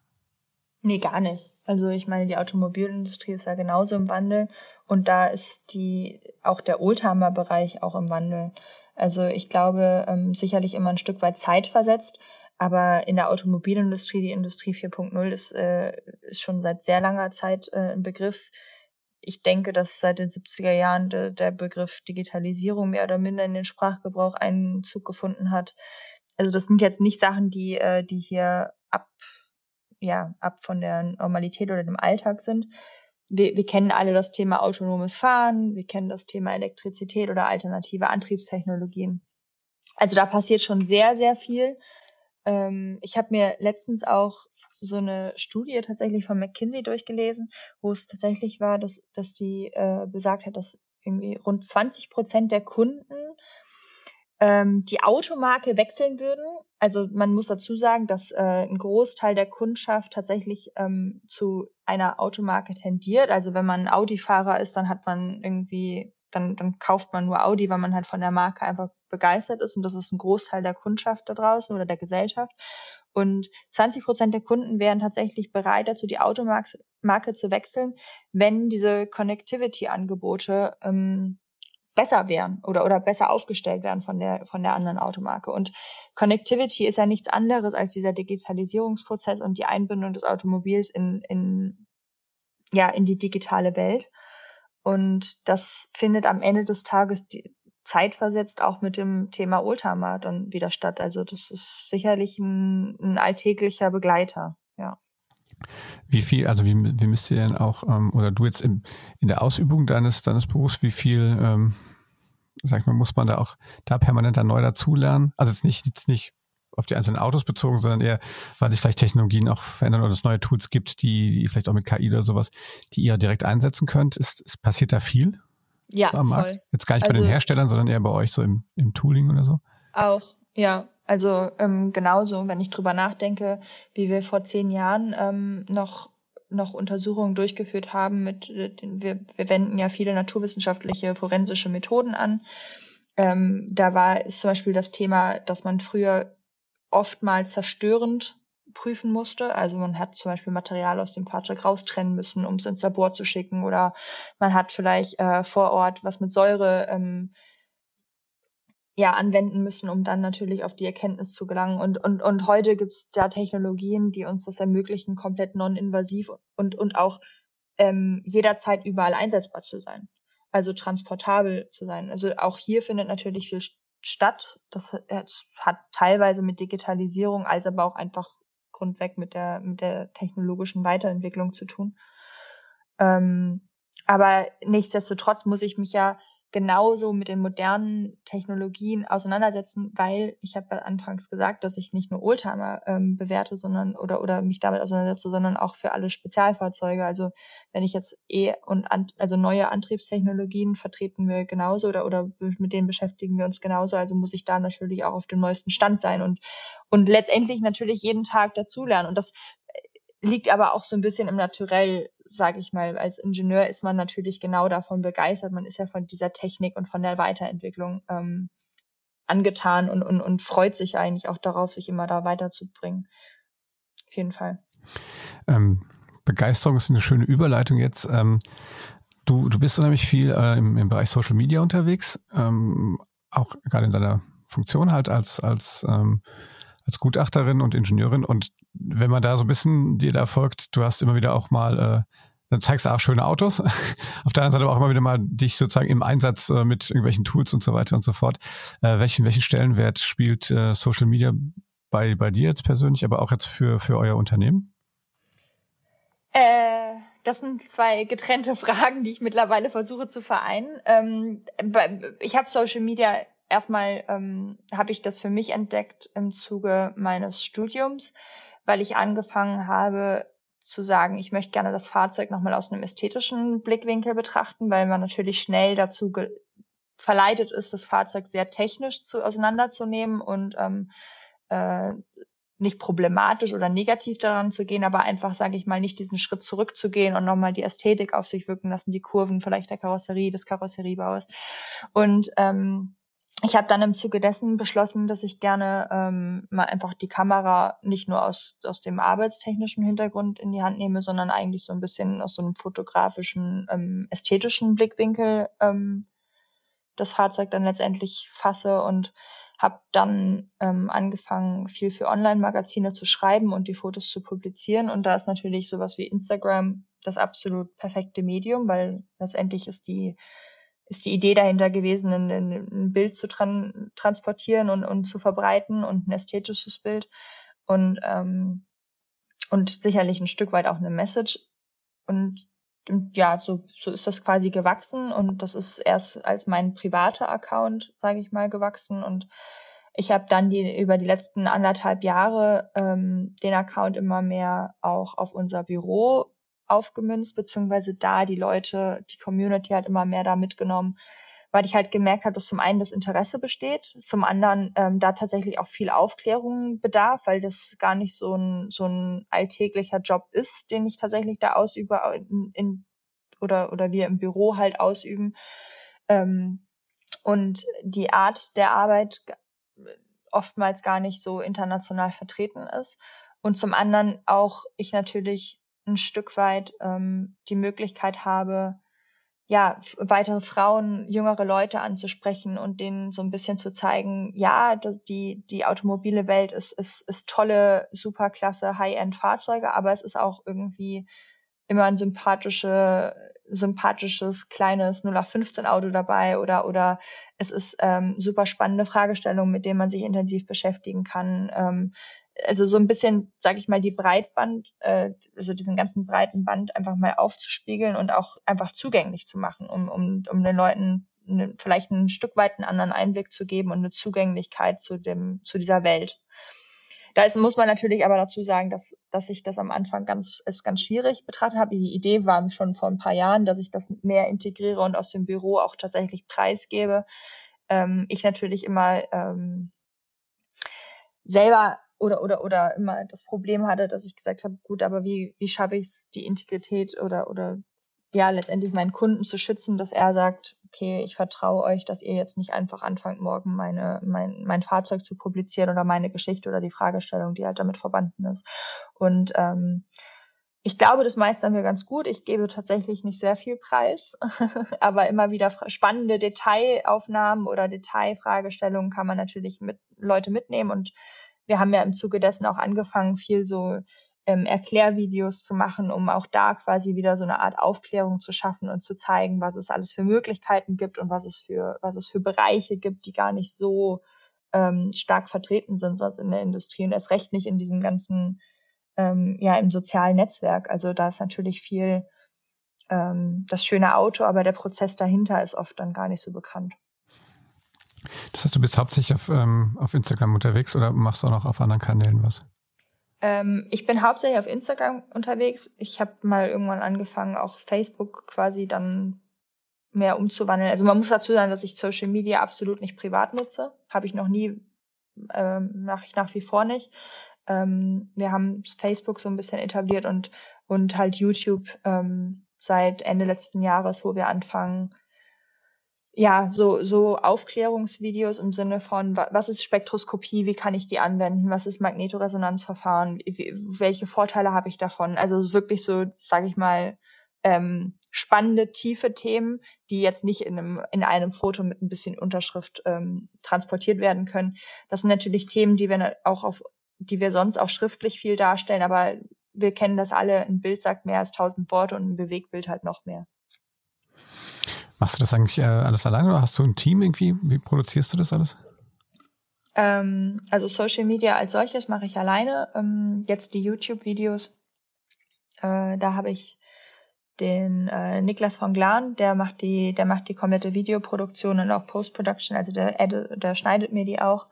Nee, gar nicht. Also ich meine, die Automobilindustrie ist ja genauso im Wandel und da ist die auch der Oldtimer-Bereich auch im Wandel. Also ich glaube ähm, sicherlich immer ein Stück weit zeitversetzt, aber in der Automobilindustrie, die Industrie 4.0 ist, äh, ist schon seit sehr langer Zeit äh, ein Begriff. Ich denke, dass seit den 70er Jahren de, der Begriff Digitalisierung mehr oder minder in den Sprachgebrauch einen Zug gefunden hat. Also das sind jetzt nicht Sachen, die, äh, die hier ab ja, ab von der Normalität oder dem Alltag sind. Wir, wir kennen alle das Thema autonomes Fahren, wir kennen das Thema Elektrizität oder alternative Antriebstechnologien. Also da passiert schon sehr, sehr viel. Ähm, ich habe mir letztens auch so eine Studie tatsächlich von McKinsey durchgelesen, wo es tatsächlich war, dass, dass die äh, besagt hat, dass irgendwie rund 20 Prozent der Kunden ähm, die Automarke wechseln würden. Also man muss dazu sagen, dass äh, ein Großteil der Kundschaft tatsächlich ähm, zu einer Automarke tendiert. Also wenn man Audi-Fahrer ist, dann hat man irgendwie, dann, dann kauft man nur Audi, weil man halt von der Marke einfach begeistert ist. Und das ist ein Großteil der Kundschaft da draußen oder der Gesellschaft. Und 20 Prozent der Kunden wären tatsächlich bereit dazu, die Automarke zu wechseln, wenn diese Connectivity-Angebote ähm, besser wären oder, oder besser aufgestellt werden von der, von der anderen Automarke. Und Connectivity ist ja nichts anderes als dieser Digitalisierungsprozess und die Einbindung des Automobils in, in, ja, in die digitale Welt. Und das findet am Ende des Tages die, zeitversetzt auch mit dem Thema Oldtimer dann wieder statt. Also das ist sicherlich ein, ein alltäglicher Begleiter, ja. Wie viel, also wie, wie müsst ihr denn auch, ähm, oder du jetzt im, in der Ausübung deines, deines Berufs, wie viel, ähm, sag ich mal, muss man da auch da permanent dann neu dazulernen? Also jetzt nicht, jetzt nicht auf die einzelnen Autos bezogen, sondern eher, weil sich vielleicht Technologien auch verändern oder es neue Tools gibt, die, die vielleicht auch mit KI oder sowas, die ihr direkt einsetzen könnt. Ist, ist passiert da viel? Ja, am Markt? Voll. Jetzt gar nicht also, bei den also Herstellern, sondern eher bei euch so im, im Tooling oder so? Auch, ja. Also ähm, genauso, wenn ich drüber nachdenke, wie wir vor zehn Jahren ähm, noch noch Untersuchungen durchgeführt haben mit wir, wir wenden ja viele naturwissenschaftliche forensische Methoden an. Ähm, da war ist zum Beispiel das Thema, dass man früher oftmals zerstörend prüfen musste. Also man hat zum Beispiel Material aus dem Fahrzeug raustrennen müssen, um es ins Labor zu schicken, oder man hat vielleicht äh, vor Ort was mit Säure ähm, ja anwenden müssen, um dann natürlich auf die Erkenntnis zu gelangen. Und, und, und heute gibt es da Technologien, die uns das ermöglichen, komplett non-invasiv und, und auch ähm, jederzeit überall einsetzbar zu sein. Also transportabel zu sein. Also auch hier findet natürlich viel statt. Das hat teilweise mit Digitalisierung, als aber auch einfach grundweg mit der, mit der technologischen Weiterentwicklung zu tun. Ähm, aber nichtsdestotrotz muss ich mich ja genauso mit den modernen Technologien auseinandersetzen, weil ich habe anfangs gesagt, dass ich nicht nur Oldtimer ähm, bewerte, sondern oder oder mich damit auseinandersetze, sondern auch für alle Spezialfahrzeuge. Also wenn ich jetzt E und an, also neue Antriebstechnologien vertreten wir genauso oder oder mit denen beschäftigen wir uns genauso. Also muss ich da natürlich auch auf dem neuesten Stand sein und und letztendlich natürlich jeden Tag dazulernen. Und das liegt aber auch so ein bisschen im Naturell, sage ich mal. Als Ingenieur ist man natürlich genau davon begeistert. Man ist ja von dieser Technik und von der Weiterentwicklung ähm, angetan und, und, und freut sich eigentlich auch darauf, sich immer da weiterzubringen. Auf jeden Fall. Ähm, Begeisterung ist eine schöne Überleitung jetzt. Ähm, du, du bist nämlich viel äh, im, im Bereich Social Media unterwegs, ähm, auch gerade in deiner Funktion halt als, als, ähm, als Gutachterin und Ingenieurin. Und wenn man da so ein bisschen dir da folgt, du hast immer wieder auch mal, äh, dann zeigst du auch schöne Autos. Auf der anderen Seite aber auch immer wieder mal dich sozusagen im Einsatz äh, mit irgendwelchen Tools und so weiter und so fort. Äh, welchen, welchen Stellenwert spielt äh, Social Media bei, bei dir jetzt persönlich, aber auch jetzt für, für euer Unternehmen? Äh, das sind zwei getrennte Fragen, die ich mittlerweile versuche zu vereinen. Ähm, ich habe Social Media erstmal ähm, habe ich das für mich entdeckt im Zuge meines Studiums, weil ich angefangen habe zu sagen, ich möchte gerne das Fahrzeug nochmal aus einem ästhetischen Blickwinkel betrachten, weil man natürlich schnell dazu verleitet ist, das Fahrzeug sehr technisch zu, auseinanderzunehmen und ähm, äh, nicht problematisch oder negativ daran zu gehen, aber einfach, sage ich mal, nicht diesen Schritt zurückzugehen und nochmal die Ästhetik auf sich wirken lassen, die Kurven vielleicht der Karosserie, des Karosseriebaus. Und ähm, ich habe dann im Zuge dessen beschlossen, dass ich gerne ähm, mal einfach die Kamera nicht nur aus, aus dem arbeitstechnischen Hintergrund in die Hand nehme, sondern eigentlich so ein bisschen aus so einem fotografischen, ähm, ästhetischen Blickwinkel ähm, das Fahrzeug dann letztendlich fasse und habe dann ähm, angefangen, viel für Online-Magazine zu schreiben und die Fotos zu publizieren. Und da ist natürlich sowas wie Instagram das absolut perfekte Medium, weil letztendlich ist die ist die Idee dahinter gewesen, ein, ein Bild zu tran transportieren und, und zu verbreiten und ein ästhetisches Bild. Und ähm, und sicherlich ein Stück weit auch eine Message. Und, und ja, so, so ist das quasi gewachsen. Und das ist erst als mein privater Account, sage ich mal, gewachsen. Und ich habe dann die über die letzten anderthalb Jahre ähm, den Account immer mehr auch auf unser Büro aufgemünzt, beziehungsweise da die Leute, die Community halt immer mehr da mitgenommen, weil ich halt gemerkt habe, dass zum einen das Interesse besteht, zum anderen ähm, da tatsächlich auch viel Aufklärung bedarf, weil das gar nicht so ein, so ein alltäglicher Job ist, den ich tatsächlich da ausübe in, in, oder, oder wir im Büro halt ausüben. Ähm, und die Art der Arbeit oftmals gar nicht so international vertreten ist. Und zum anderen auch ich natürlich ein Stück weit ähm, die Möglichkeit habe, ja, weitere Frauen, jüngere Leute anzusprechen und denen so ein bisschen zu zeigen, ja, die, die automobile Welt ist, ist, ist tolle, superklasse, High-End-Fahrzeuge, aber es ist auch irgendwie immer ein sympathische, sympathisches, kleines 0815 Auto dabei oder, oder es ist ähm, super spannende Fragestellungen, mit denen man sich intensiv beschäftigen kann. Ähm, also so ein bisschen, sage ich mal, die Breitband, äh, also diesen ganzen breiten Band einfach mal aufzuspiegeln und auch einfach zugänglich zu machen, um, um, um den Leuten eine, vielleicht ein Stück weit einen anderen Einblick zu geben und eine Zugänglichkeit zu dem, zu dieser Welt. Da ist, muss man natürlich aber dazu sagen, dass, dass ich das am Anfang ganz, es ganz schwierig betrachtet habe. Die Idee war schon vor ein paar Jahren, dass ich das mehr integriere und aus dem Büro auch tatsächlich preisgebe. Ähm, ich natürlich immer ähm, selber oder oder oder immer das Problem hatte, dass ich gesagt habe, gut, aber wie wie schaffe ich es, die Integrität oder oder ja letztendlich meinen Kunden zu schützen, dass er sagt, okay, ich vertraue euch, dass ihr jetzt nicht einfach anfangt, morgen meine mein mein Fahrzeug zu publizieren oder meine Geschichte oder die Fragestellung, die halt damit verbunden ist. Und ähm, ich glaube, das meistern wir ganz gut. Ich gebe tatsächlich nicht sehr viel Preis, aber immer wieder spannende Detailaufnahmen oder Detailfragestellungen kann man natürlich mit Leute mitnehmen und wir haben ja im Zuge dessen auch angefangen, viel so ähm, Erklärvideos zu machen, um auch da quasi wieder so eine Art Aufklärung zu schaffen und zu zeigen, was es alles für Möglichkeiten gibt und was es für, was es für Bereiche gibt, die gar nicht so ähm, stark vertreten sind, sonst in der Industrie und erst recht nicht in diesem ganzen, ähm, ja, im sozialen Netzwerk. Also da ist natürlich viel ähm, das schöne Auto, aber der Prozess dahinter ist oft dann gar nicht so bekannt. Das heißt, du bist hauptsächlich auf, ähm, auf Instagram unterwegs oder machst du auch noch auf anderen Kanälen was? Ähm, ich bin hauptsächlich auf Instagram unterwegs. Ich habe mal irgendwann angefangen, auch Facebook quasi dann mehr umzuwandeln. Also man muss dazu sagen, dass ich Social Media absolut nicht privat nutze. Habe ich noch nie, ähm, nach, nach wie vor nicht. Ähm, wir haben Facebook so ein bisschen etabliert und, und halt YouTube ähm, seit Ende letzten Jahres, wo wir anfangen, ja, so, so Aufklärungsvideos im Sinne von, was ist Spektroskopie, wie kann ich die anwenden, was ist Magnetoresonanzverfahren, wie, welche Vorteile habe ich davon? Also wirklich so, sage ich mal, ähm, spannende, tiefe Themen, die jetzt nicht in einem, in einem Foto mit ein bisschen Unterschrift ähm, transportiert werden können. Das sind natürlich Themen, die wir auch auf, die wir sonst auch schriftlich viel darstellen, aber wir kennen das alle, ein Bild sagt mehr als tausend Worte und ein Bewegtbild halt noch mehr. Machst du das eigentlich äh, alles alleine oder hast du ein Team irgendwie? Wie produzierst du das alles? Ähm, also Social Media als solches mache ich alleine. Ähm, jetzt die YouTube-Videos, äh, da habe ich den äh, Niklas von Glan, der macht die, der macht die komplette Videoproduktion und auch Post-Production, also der, der schneidet mir die auch.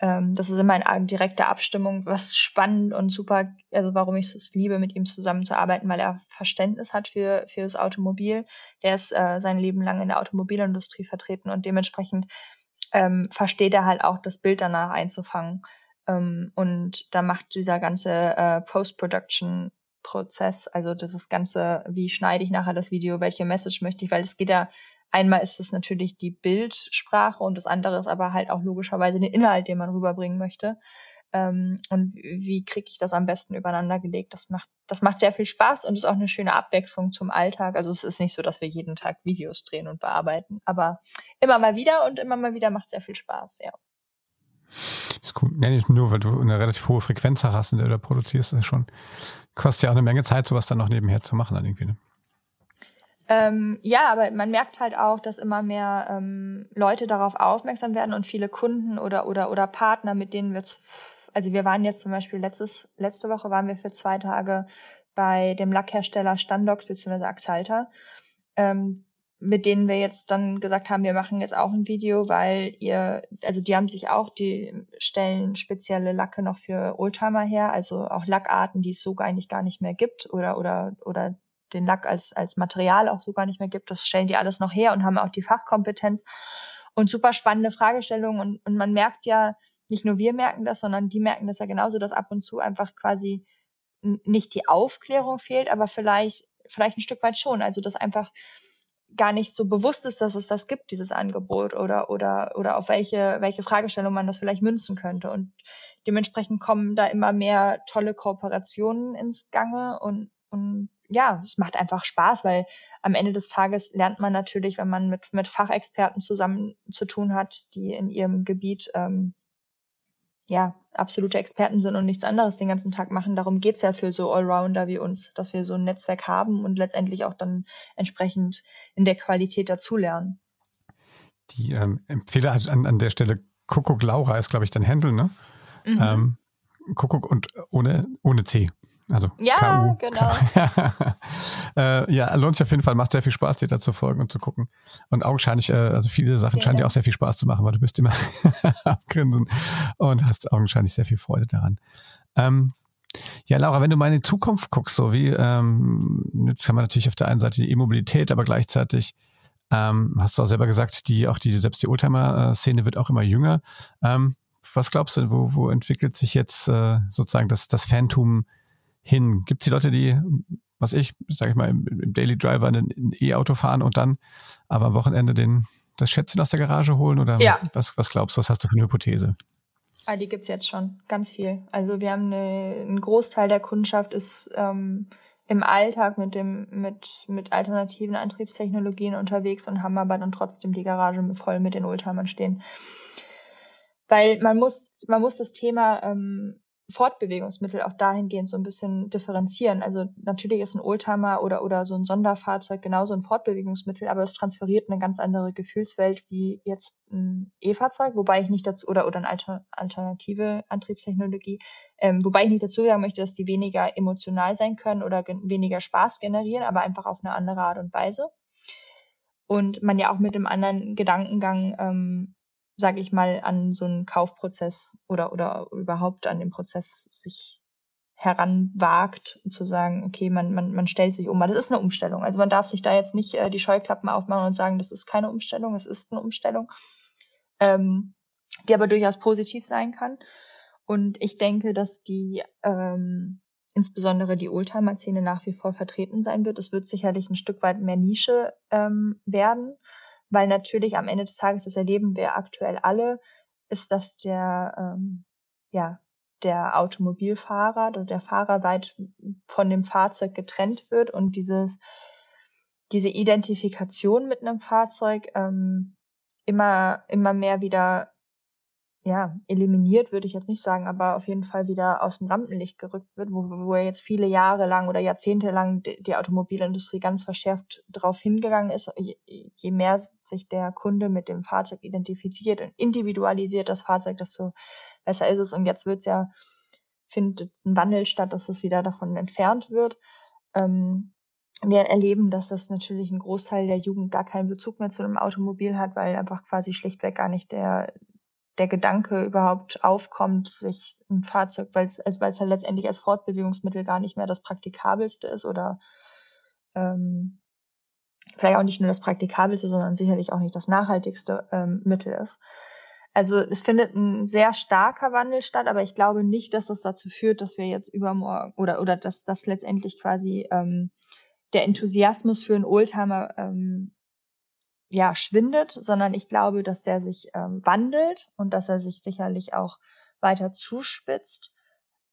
Ähm, das ist immer in direkter Abstimmung, was spannend und super, also warum ich es liebe, mit ihm zusammenzuarbeiten, weil er Verständnis hat für, für das Automobil. Der ist äh, sein Leben lang in der Automobilindustrie vertreten und dementsprechend ähm, versteht er halt auch, das Bild danach einzufangen. Ähm, und da macht dieser ganze äh, Post-Production-Prozess, also das Ganze, wie schneide ich nachher das Video, welche Message möchte ich, weil es geht ja einmal ist es natürlich die Bildsprache und das andere ist aber halt auch logischerweise den Inhalt, den man rüberbringen möchte. Ähm, und wie kriege ich das am besten übereinander gelegt? Das macht, das macht sehr viel Spaß und ist auch eine schöne Abwechslung zum Alltag. Also es ist nicht so, dass wir jeden Tag Videos drehen und bearbeiten, aber immer mal wieder und immer mal wieder macht sehr viel Spaß, ja. ist cool. Ja, nicht nur, weil du eine relativ hohe Frequenz hast, in der du produzierst, das schon, kostet ja auch eine Menge Zeit, sowas dann noch nebenher zu machen dann irgendwie. Ne? Ähm, ja, aber man merkt halt auch, dass immer mehr ähm, Leute darauf aufmerksam werden und viele Kunden oder oder oder Partner, mit denen wir, also wir waren jetzt zum Beispiel letztes letzte Woche waren wir für zwei Tage bei dem Lackhersteller Standox bzw. Axalta, ähm, mit denen wir jetzt dann gesagt haben, wir machen jetzt auch ein Video, weil ihr, also die haben sich auch, die stellen spezielle Lacke noch für Oldtimer her, also auch Lackarten, die es so eigentlich gar nicht mehr gibt oder oder oder den Lack als, als Material auch so gar nicht mehr gibt. Das stellen die alles noch her und haben auch die Fachkompetenz und super spannende Fragestellungen. Und, und man merkt ja, nicht nur wir merken das, sondern die merken das ja genauso, dass ab und zu einfach quasi nicht die Aufklärung fehlt, aber vielleicht, vielleicht ein Stück weit schon. Also, dass einfach gar nicht so bewusst ist, dass es das gibt, dieses Angebot oder, oder, oder auf welche, welche Fragestellung man das vielleicht münzen könnte. Und dementsprechend kommen da immer mehr tolle Kooperationen ins Gange und, und ja, es macht einfach Spaß, weil am Ende des Tages lernt man natürlich, wenn man mit, mit Fachexperten zusammen zu tun hat, die in ihrem Gebiet ähm, ja absolute Experten sind und nichts anderes den ganzen Tag machen. Darum geht's ja für so Allrounder wie uns, dass wir so ein Netzwerk haben und letztendlich auch dann entsprechend in der Qualität dazulernen. Die ähm, Empfehler also an, an der Stelle Kuckuck Laura ist, glaube ich, dein Handel, ne? Mhm. Ähm, Kuckuck und ohne, ohne C. Also ja, KU. genau. äh, ja, lohnt sich auf jeden Fall, macht sehr viel Spaß, dir da zu folgen und zu gucken. Und augenscheinlich, äh, also viele Sachen ja, scheinen dir auch sehr viel Spaß zu machen, weil du bist immer am Grinsen und hast augenscheinlich sehr viel Freude daran. Ähm, ja, Laura, wenn du mal in die Zukunft guckst, so wie, ähm, jetzt haben wir natürlich auf der einen Seite die E-Mobilität, aber gleichzeitig ähm, hast du auch selber gesagt, die auch die selbst die Oldtimer-Szene wird auch immer jünger. Ähm, was glaubst du, wo, wo entwickelt sich jetzt äh, sozusagen das, das Phantom hin? Gibt es die Leute, die, was ich, sage ich mal, im, im, Daily Driver ein E-Auto fahren und dann aber am Wochenende den, das Schätzchen aus der Garage holen? Oder ja. was, was glaubst du, was hast du für eine Hypothese? Ah, die gibt's jetzt schon, ganz viel. Also wir haben eine, ein Großteil der Kundschaft ist ähm, im Alltag mit dem mit mit alternativen Antriebstechnologien unterwegs und haben aber dann trotzdem die Garage voll mit den Oldtimern stehen. Weil man muss man muss das Thema ähm, Fortbewegungsmittel auch dahingehend so ein bisschen differenzieren. Also natürlich ist ein Oldtimer oder, oder so ein Sonderfahrzeug genauso ein Fortbewegungsmittel, aber es transferiert eine ganz andere Gefühlswelt wie jetzt ein E-Fahrzeug, wobei ich nicht dazu, oder, oder eine Alter, alternative Antriebstechnologie, ähm, wobei ich nicht dazu sagen möchte, dass die weniger emotional sein können oder weniger Spaß generieren, aber einfach auf eine andere Art und Weise. Und man ja auch mit dem anderen Gedankengang ähm, sage ich mal, an so einen Kaufprozess oder, oder überhaupt an den Prozess sich heranwagt, zu sagen, okay, man, man, man stellt sich um. Das ist eine Umstellung. Also man darf sich da jetzt nicht äh, die Scheuklappen aufmachen und sagen, das ist keine Umstellung, es ist eine Umstellung, ähm, die aber durchaus positiv sein kann. Und ich denke, dass die ähm, insbesondere die Oldtimer-Szene nach wie vor vertreten sein wird. Es wird sicherlich ein Stück weit mehr Nische ähm, werden, weil natürlich am Ende des Tages, das erleben wir aktuell alle, ist, dass der, ähm, ja, der Automobilfahrer, oder der Fahrer weit von dem Fahrzeug getrennt wird und dieses, diese Identifikation mit einem Fahrzeug ähm, immer, immer mehr wieder ja, eliminiert würde ich jetzt nicht sagen, aber auf jeden Fall wieder aus dem Rampenlicht gerückt wird, wo, wo jetzt viele Jahre lang oder Jahrzehnte lang die, Automobilindustrie ganz verschärft darauf hingegangen ist. Je, je, mehr sich der Kunde mit dem Fahrzeug identifiziert und individualisiert das Fahrzeug, desto besser ist es. Und jetzt wird es ja, findet ein Wandel statt, dass es wieder davon entfernt wird. Ähm, wir erleben, dass das natürlich ein Großteil der Jugend gar keinen Bezug mehr zu einem Automobil hat, weil einfach quasi schlichtweg gar nicht der, der Gedanke überhaupt aufkommt, sich ein Fahrzeug, weil es, weil es halt letztendlich als Fortbewegungsmittel gar nicht mehr das praktikabelste ist oder ähm, vielleicht auch nicht nur das praktikabelste, sondern sicherlich auch nicht das nachhaltigste ähm, Mittel ist. Also es findet ein sehr starker Wandel statt, aber ich glaube nicht, dass das dazu führt, dass wir jetzt übermorgen oder oder dass das letztendlich quasi ähm, der Enthusiasmus für einen Oldtimer ähm, ja, schwindet, sondern ich glaube, dass der sich ähm, wandelt und dass er sich sicherlich auch weiter zuspitzt,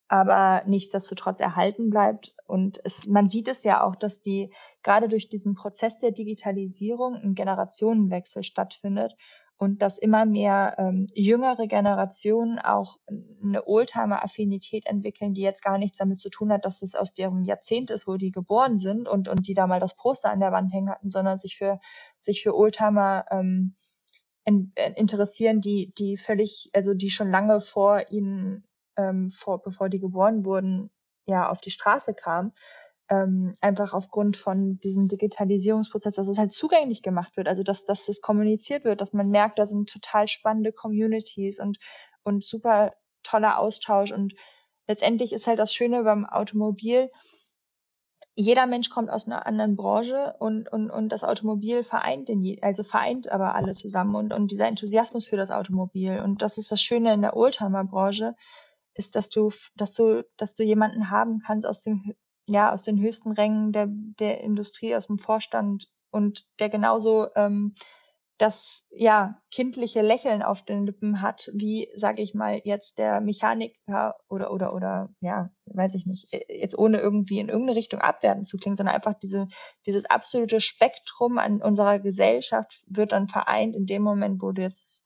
aber nichtsdestotrotz erhalten bleibt. Und es, man sieht es ja auch, dass die gerade durch diesen Prozess der Digitalisierung ein Generationenwechsel stattfindet und dass immer mehr ähm, jüngere Generationen auch eine Oldtimer-Affinität entwickeln, die jetzt gar nichts damit zu tun hat, dass das aus deren Jahrzehnt ist, wo die geboren sind und, und die da mal das Poster an der Wand hängen hatten, sondern sich für, sich für Oldtimer ähm, in, äh, interessieren, die, die völlig, also die schon lange vor ihnen, ähm, vor, bevor die geboren wurden, ja, auf die Straße kamen ähm, einfach aufgrund von diesem Digitalisierungsprozess, dass es halt zugänglich gemacht wird, also dass, dass es kommuniziert wird, dass man merkt, da sind total spannende Communities und, und super toller Austausch und letztendlich ist halt das Schöne beim Automobil, jeder Mensch kommt aus einer anderen Branche und, und, und das Automobil vereint den, also vereint aber alle zusammen und, und dieser Enthusiasmus für das Automobil. Und das ist das Schöne in der Oldtimer-Branche, ist, dass du, dass du, dass du jemanden haben kannst aus dem ja, aus den höchsten Rängen der, der Industrie, aus dem Vorstand und der genauso ähm, das ja kindliche Lächeln auf den Lippen hat, wie sage ich mal jetzt der Mechaniker oder oder oder ja, weiß ich nicht, jetzt ohne irgendwie in irgendeine Richtung abwerten zu klingen, sondern einfach diese dieses absolute Spektrum an unserer Gesellschaft wird dann vereint in dem Moment, wo du jetzt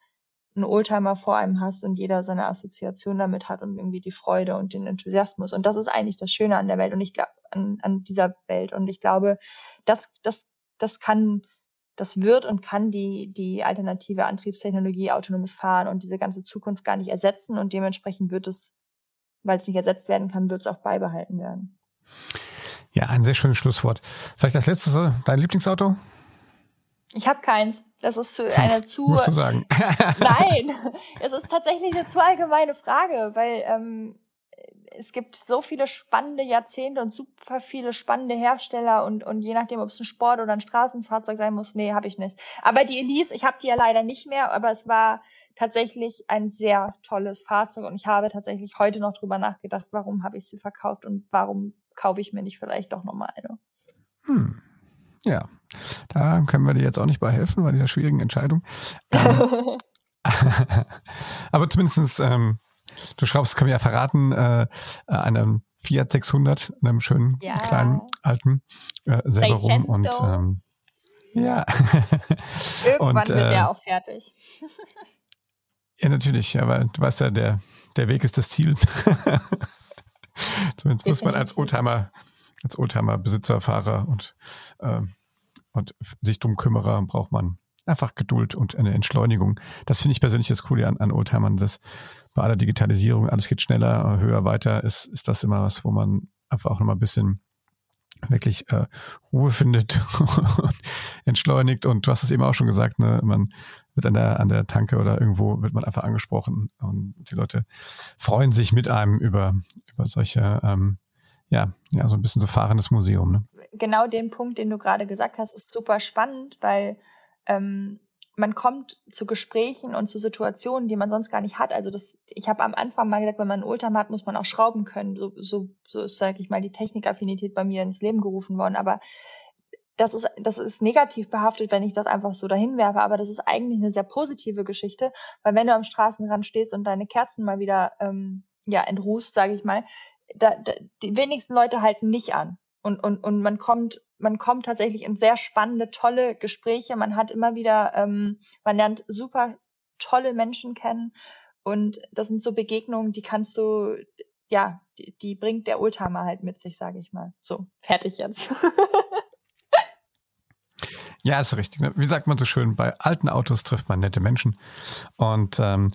einen Oldtimer vor einem hast und jeder seine Assoziation damit hat und irgendwie die Freude und den Enthusiasmus. Und das ist eigentlich das Schöne an der Welt und ich glaube, an, an dieser Welt. Und ich glaube, das, das, das kann, das wird und kann die, die alternative Antriebstechnologie, autonomes Fahren und diese ganze Zukunft gar nicht ersetzen. Und dementsprechend wird es, weil es nicht ersetzt werden kann, wird es auch beibehalten werden. Ja, ein sehr schönes Schlusswort. Vielleicht das letzte, dein Lieblingsauto? Ich habe keins. Das ist zu, eine zu. Musst du sagen. Nein, es ist tatsächlich eine zu allgemeine Frage, weil ähm, es gibt so viele spannende Jahrzehnte und super viele spannende Hersteller und, und je nachdem, ob es ein Sport oder ein Straßenfahrzeug sein muss, nee, habe ich nicht. Aber die Elise, ich habe die ja leider nicht mehr, aber es war tatsächlich ein sehr tolles Fahrzeug und ich habe tatsächlich heute noch drüber nachgedacht, warum habe ich sie verkauft und warum kaufe ich mir nicht vielleicht doch nochmal eine. Hm. Ja, da können wir dir jetzt auch nicht bei helfen bei dieser schwierigen Entscheidung. Ähm, aber zumindestens, ähm, du schraubst, können wir ja verraten, äh, einem Fiat 600, einem schönen ja. kleinen alten äh, selber rum und ähm, ja. Irgendwann und, wird äh, der auch fertig. ja, natürlich, aber du weißt ja, der, der Weg ist das Ziel. Zumindest muss man als Oldtimer als Oldtimer-Besitzer, Fahrer und, äh, und sich drum Kümmerer braucht man einfach Geduld und eine Entschleunigung. Das finde ich persönlich das Coole an, an Oldtimern, dass bei aller Digitalisierung alles geht schneller, höher, weiter, ist, ist das immer was, wo man einfach auch nochmal ein bisschen wirklich äh, Ruhe findet und entschleunigt. Und du hast es eben auch schon gesagt, ne, man wird an der, an der Tanke oder irgendwo wird man einfach angesprochen und die Leute freuen sich mit einem über, über solche ähm, ja, ja, so ein bisschen so fahrendes Museum. Ne? Genau den Punkt, den du gerade gesagt hast, ist super spannend, weil ähm, man kommt zu Gesprächen und zu Situationen, die man sonst gar nicht hat. Also das, ich habe am Anfang mal gesagt, wenn man einen Oldtimer hat, muss man auch schrauben können. So, so, so ist, sage ich mal, die Technikaffinität bei mir ins Leben gerufen worden. Aber das ist, das ist negativ behaftet, wenn ich das einfach so dahin werfe, aber das ist eigentlich eine sehr positive Geschichte, weil wenn du am Straßenrand stehst und deine Kerzen mal wieder ähm, ja entruhst, sage ich mal, da, da, die wenigsten Leute halten nicht an und und und man kommt man kommt tatsächlich in sehr spannende, tolle Gespräche. Man hat immer wieder, ähm, man lernt super tolle Menschen kennen und das sind so Begegnungen, die kannst du, ja, die, die bringt der Oldtimer halt mit sich, sage ich mal. So, fertig jetzt. ja, ist richtig. Ne? Wie sagt man so schön, bei alten Autos trifft man nette Menschen. Und ähm,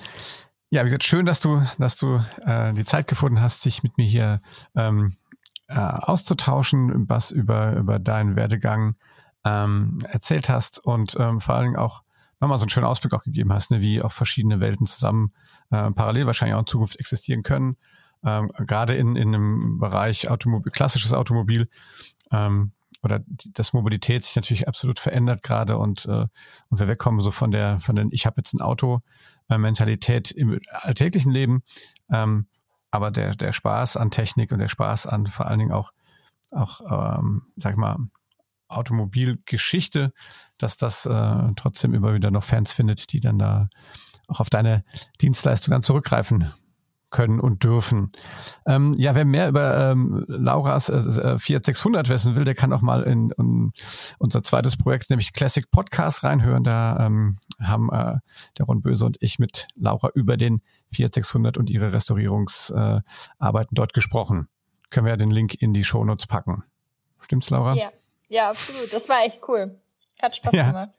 ja, wie gesagt, schön, dass du, dass du äh, die Zeit gefunden hast, dich mit mir hier ähm, äh, auszutauschen, was über, über deinen Werdegang ähm, erzählt hast und ähm, vor allen Dingen auch nochmal so einen schönen Ausblick auch gegeben hast, ne, wie auch verschiedene Welten zusammen äh, parallel wahrscheinlich auch in Zukunft existieren können. Ähm, gerade in, in einem Bereich Automobil, klassisches Automobil ähm, oder das Mobilität sich natürlich absolut verändert gerade und, äh, und wir wegkommen so von der, von den Ich habe jetzt ein Auto äh, Mentalität im alltäglichen Leben ähm, aber der, der Spaß an Technik und der Spaß an vor allen Dingen auch, auch ähm, sag ich mal, Automobilgeschichte, dass das äh, trotzdem immer wieder noch Fans findet, die dann da auch auf deine Dienstleistung dann zurückgreifen können und dürfen. Ähm, ja, wer mehr über ähm, Lauras äh, Fiat 600 wissen will, der kann auch mal in, in unser zweites Projekt, nämlich Classic Podcast reinhören. Da ähm, haben äh, der Ron Böse und ich mit Laura über den Fiat 600 und ihre Restaurierungsarbeiten äh, dort gesprochen. Können wir ja den Link in die Shownotes packen. Stimmt's, Laura? Ja, ja, absolut. Das war echt cool. Hat Spaß ja. gemacht.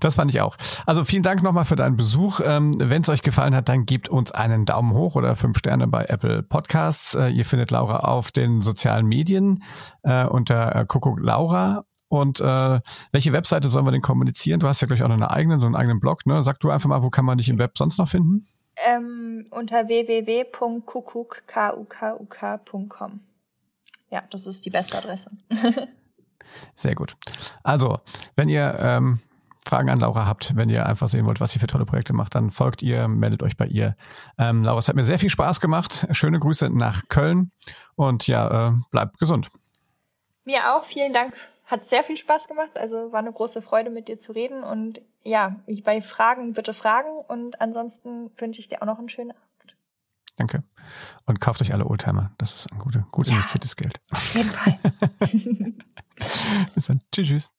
Das fand ich auch. Also vielen Dank nochmal für deinen Besuch. Ähm, Wenn es euch gefallen hat, dann gebt uns einen Daumen hoch oder fünf Sterne bei Apple Podcasts. Äh, ihr findet Laura auf den sozialen Medien äh, unter äh, Kuckuck Laura. Und äh, welche Webseite sollen wir denn kommunizieren? Du hast ja gleich auch noch eine eigene, so einen eigenen Blog. Ne? Sag du einfach mal, wo kann man dich im Web sonst noch finden? Ähm, unter www.kuckuck.com. Ja, das ist die beste Adresse. Sehr gut. Also, wenn ihr ähm, Fragen an Laura habt, wenn ihr einfach sehen wollt, was sie für tolle Projekte macht, dann folgt ihr, meldet euch bei ihr. Ähm, Laura, es hat mir sehr viel Spaß gemacht. Schöne Grüße nach Köln und ja, äh, bleibt gesund. Mir auch. Vielen Dank. Hat sehr viel Spaß gemacht. Also war eine große Freude, mit dir zu reden. Und ja, bei Fragen bitte fragen. Und ansonsten wünsche ich dir auch noch einen schönen Abend. Danke. Und kauft euch alle Oldtimer. Das ist ein gute, gut ja, investiertes Geld. Auf jeden Fall. Bis dann. Tschüss. tschüss.